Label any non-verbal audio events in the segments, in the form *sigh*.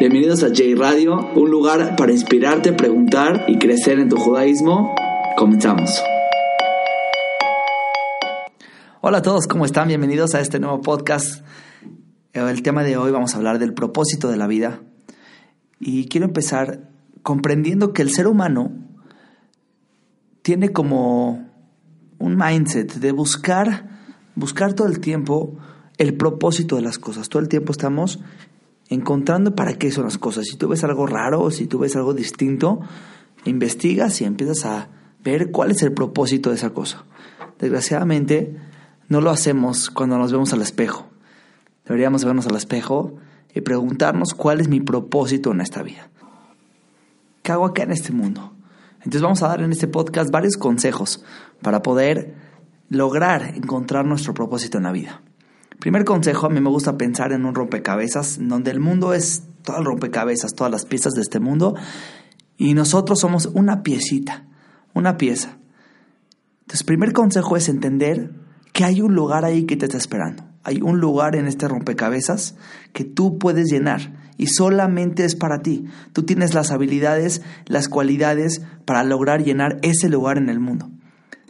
Bienvenidos a J Radio, un lugar para inspirarte, preguntar y crecer en tu judaísmo. Comenzamos. Hola a todos, ¿cómo están? Bienvenidos a este nuevo podcast. El tema de hoy vamos a hablar del propósito de la vida. Y quiero empezar comprendiendo que el ser humano tiene como un mindset de buscar, buscar todo el tiempo el propósito de las cosas. Todo el tiempo estamos encontrando para qué son las cosas. Si tú ves algo raro si tú ves algo distinto, investigas y empiezas a ver cuál es el propósito de esa cosa. Desgraciadamente, no lo hacemos cuando nos vemos al espejo. Deberíamos vernos al espejo y preguntarnos cuál es mi propósito en esta vida. ¿Qué hago acá en este mundo? Entonces vamos a dar en este podcast varios consejos para poder lograr encontrar nuestro propósito en la vida. Primer consejo, a mí me gusta pensar en un rompecabezas, donde el mundo es todo el rompecabezas, todas las piezas de este mundo, y nosotros somos una piecita, una pieza. Entonces, primer consejo es entender que hay un lugar ahí que te está esperando. Hay un lugar en este rompecabezas que tú puedes llenar y solamente es para ti. Tú tienes las habilidades, las cualidades para lograr llenar ese lugar en el mundo.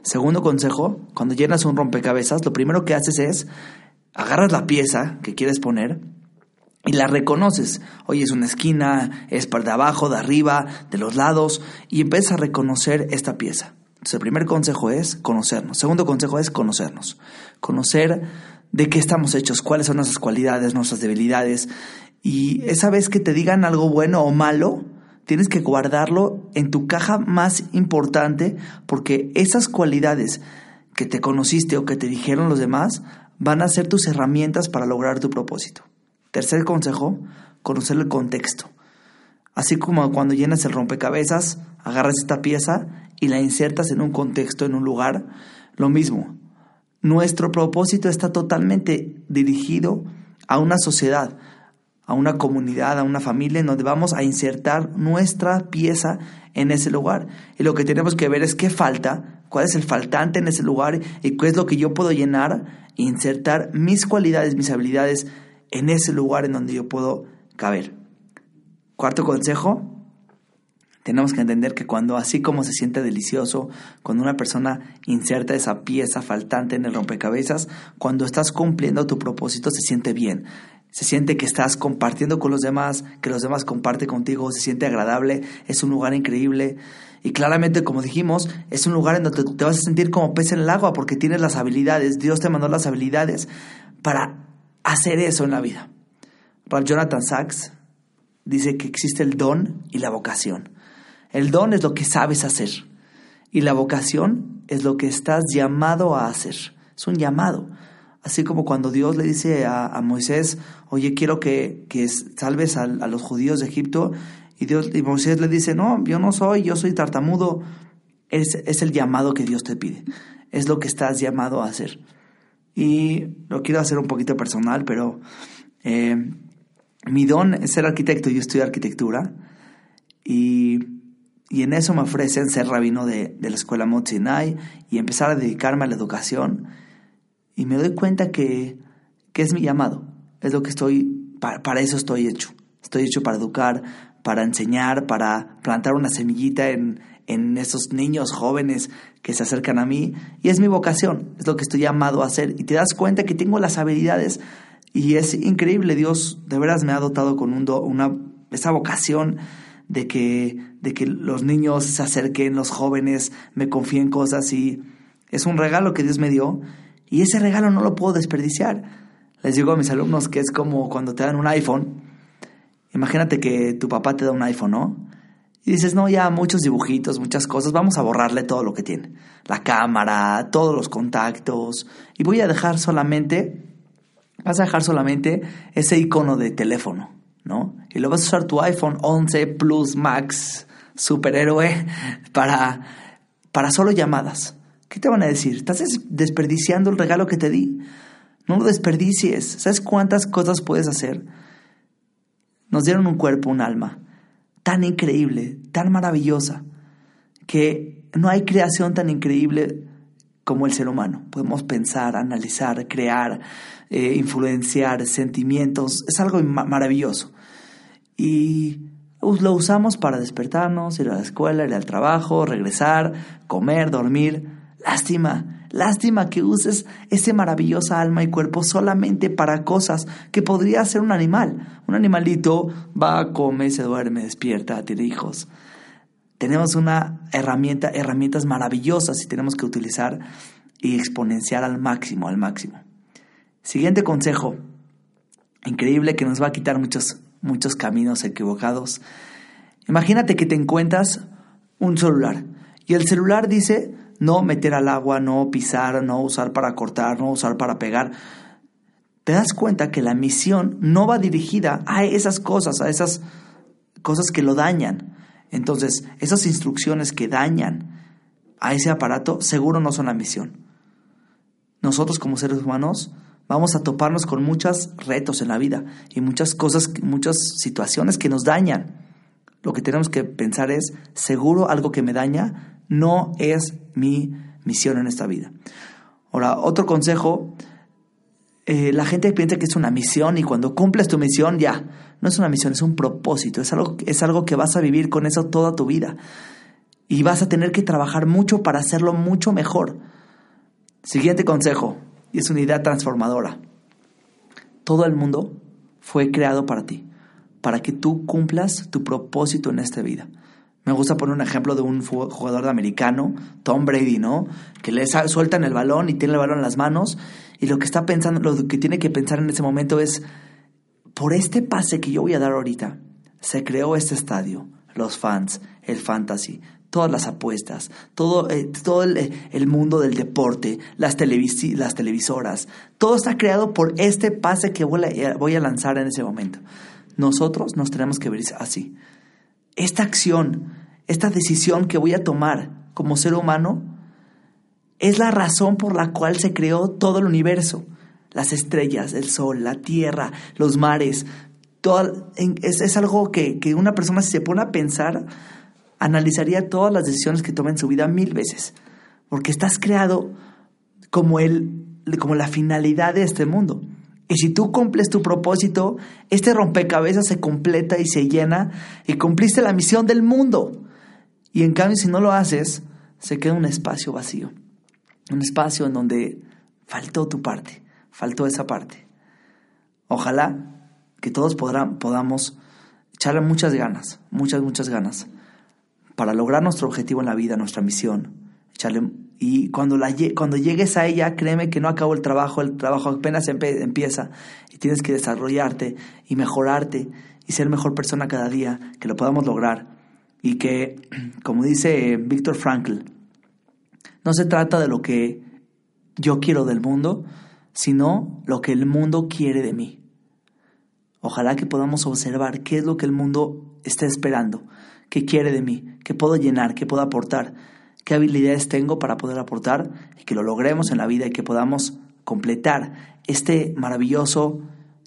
Segundo consejo, cuando llenas un rompecabezas, lo primero que haces es agarras la pieza que quieres poner y la reconoces. Oye, es una esquina, es para de abajo, de arriba, de los lados, y empiezas a reconocer esta pieza. Entonces, el primer consejo es conocernos. Segundo consejo es conocernos. Conocer de qué estamos hechos, cuáles son nuestras cualidades, nuestras debilidades. Y esa vez que te digan algo bueno o malo, tienes que guardarlo en tu caja más importante porque esas cualidades que te conociste o que te dijeron los demás van a ser tus herramientas para lograr tu propósito. Tercer consejo, conocer el contexto. Así como cuando llenas el rompecabezas, agarras esta pieza y la insertas en un contexto, en un lugar, lo mismo. Nuestro propósito está totalmente dirigido a una sociedad, a una comunidad, a una familia en donde vamos a insertar nuestra pieza en ese lugar. Y lo que tenemos que ver es qué falta, cuál es el faltante en ese lugar y qué es lo que yo puedo llenar insertar mis cualidades, mis habilidades en ese lugar en donde yo puedo caber. Cuarto consejo, tenemos que entender que cuando así como se siente delicioso, cuando una persona inserta esa pieza faltante en el rompecabezas, cuando estás cumpliendo tu propósito se siente bien se siente que estás compartiendo con los demás, que los demás comparten contigo, se siente agradable, es un lugar increíble. Y claramente, como dijimos, es un lugar en donde te vas a sentir como pez en el agua porque tienes las habilidades, Dios te mandó las habilidades para hacer eso en la vida. Jonathan Sachs dice que existe el don y la vocación. El don es lo que sabes hacer y la vocación es lo que estás llamado a hacer. Es un llamado. Así como cuando Dios le dice a, Moisés, oye, quiero que, salves a, los judíos de Egipto, y, Dios, y Moisés le dice, no, yo no soy, yo soy tartamudo. Es, es el llamado que Dios te pide, es lo que estás llamado a hacer. Y lo quiero hacer un poquito personal, pero eh, mi don es ser arquitecto, yo estudio arquitectura, y, y en eso me ofrecen ser rabino de, de la escuela Mount y empezar a dedicarme a la educación y me doy cuenta que, es mi llamado, es lo que estoy, para, eso estoy hecho. Estoy hecho para educar, para enseñar, para plantar una semillita en, en esos niños jóvenes que se acercan a mí. Y es mi vocación, es lo que estoy llamado a hacer. Y te das cuenta que tengo las habilidades y es increíble. Dios de veras me ha dotado con un una, esa vocación de que, de que los niños se acerquen, los jóvenes me confíen cosas y es un regalo que Dios me dio y ese regalo no lo puedo desperdiciar. Les digo a mis alumnos que es como cuando te dan un iPhone. Imagínate que tu papá te da un iPhone, ¿no? Y dices, no, ya muchos dibujitos, muchas cosas, vamos a borrarle todo lo que tiene. La cámara, todos los contactos. Y voy a dejar solamente, vas a dejar solamente ese icono de teléfono, ¿no? Y luego vas a usar tu iPhone 11 Plus Max superhéroe *laughs* para, para solo llamadas. ¿Qué te van a decir? Estás desperdiciando el regalo que te di. No lo desperdicies. ¿Sabes cuántas cosas puedes hacer? Nos dieron un cuerpo, un alma, tan increíble, tan maravillosa, que no hay creación tan increíble como el ser humano. Podemos pensar, analizar, crear, eh, influenciar sentimientos. Es algo maravilloso. Y lo usamos para despertarnos, ir a la escuela, ir al trabajo, regresar, comer, dormir. Lástima, lástima que uses ese maravillosa alma y cuerpo solamente para cosas que podría ser un animal. Un animalito va, come, se duerme, despierta, tiene hijos. Tenemos una herramienta, herramientas maravillosas y tenemos que utilizar y exponenciar al máximo, al máximo. Siguiente consejo, increíble que nos va a quitar muchos, muchos caminos equivocados. Imagínate que te encuentras un celular y el celular dice no meter al agua, no pisar, no usar para cortar, no usar para pegar. Te das cuenta que la misión no va dirigida a esas cosas, a esas cosas que lo dañan. Entonces, esas instrucciones que dañan a ese aparato seguro no son la misión. Nosotros como seres humanos vamos a toparnos con muchos retos en la vida y muchas cosas, muchas situaciones que nos dañan. Lo que tenemos que pensar es, seguro algo que me daña no es mi misión en esta vida. Ahora, otro consejo, eh, la gente piensa que es una misión y cuando cumples tu misión ya, no es una misión, es un propósito, es algo, es algo que vas a vivir con eso toda tu vida y vas a tener que trabajar mucho para hacerlo mucho mejor. Siguiente consejo, y es una idea transformadora. Todo el mundo fue creado para ti, para que tú cumplas tu propósito en esta vida. Me gusta poner un ejemplo de un jugador de americano, Tom Brady, ¿no? Que le sueltan el balón y tiene el balón en las manos y lo que está pensando, lo que tiene que pensar en ese momento es, por este pase que yo voy a dar ahorita, se creó este estadio, los fans, el fantasy, todas las apuestas, todo, eh, todo eh, el, mundo del deporte, las, las televisoras, todo está creado por este pase que voy a, eh, voy a lanzar en ese momento. Nosotros nos tenemos que ver así. Esta acción, esta decisión que voy a tomar como ser humano, es la razón por la cual se creó todo el universo. Las estrellas, el sol, la tierra, los mares. Todo, es, algo que, que una persona si se pone a pensar analizaría todas las decisiones que toma en su vida mil veces, porque estás creado como, el, como la finalidad de este mundo. Y si tú cumples tu propósito, este rompecabezas se completa y se llena y cumpliste la misión del mundo. Y en cambio, si no lo haces, se queda un espacio vacío. Un espacio en donde faltó tu parte, faltó esa parte. Ojalá que todos podamos echarle muchas ganas, muchas, muchas ganas para lograr nuestro objetivo en la vida, nuestra misión. Y cuando, la, cuando llegues a ella, créeme que no acabó el trabajo, el trabajo apenas empieza y tienes que desarrollarte y mejorarte y ser mejor persona cada día, que lo podamos lograr. Y que, *clears throat* como dice Víctor Frankl, no se trata de lo que yo quiero del mundo, sino lo que el mundo quiere de mí. Ojalá que podamos observar qué es lo que el mundo está esperando qué quiere de mí, qué puedo llenar, qué puedo aportar, qué habilidades tengo para poder aportar y que lo logremos en la vida y que podamos completar este maravilloso,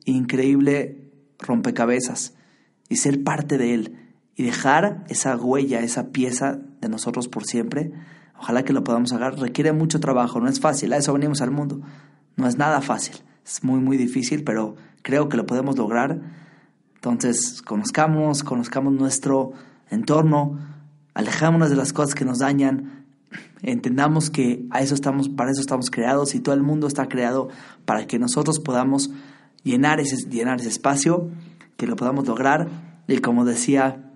increíble rompecabezas y ser parte de él y dejar esa huella, esa pieza de nosotros por siempre. Ojalá que lo podamos hacer. Requiere mucho trabajo, no es fácil, a eso venimos al mundo. No es nada fácil, es muy, muy difícil, pero creo que lo podemos lograr. Entonces, conozcamos, conozcamos nuestro entorno, alejámonos de las cosas que nos dañan, entendamos que a eso estamos, para eso estamos creados y todo el mundo está creado para que nosotros podamos llenar ese, llenar ese espacio, que lo podamos lograr. Y como decía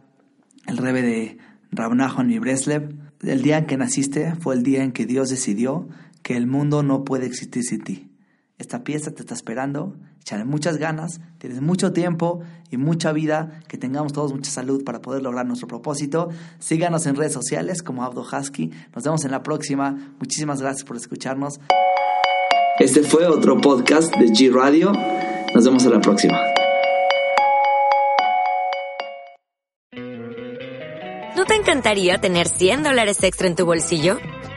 el rebe de Rabnahon y Breslev, el día en que naciste fue el día en que Dios decidió que el mundo no puede existir sin ti. Esta pieza te está esperando echarle muchas ganas, tienes mucho tiempo y mucha vida, que tengamos todos mucha salud para poder lograr nuestro propósito. Síganos en redes sociales como Abdo Husky. Nos vemos en la próxima. Muchísimas gracias por escucharnos. Este fue otro podcast de G Radio. Nos vemos en la próxima. ¿No te encantaría tener 100 dólares extra en tu bolsillo?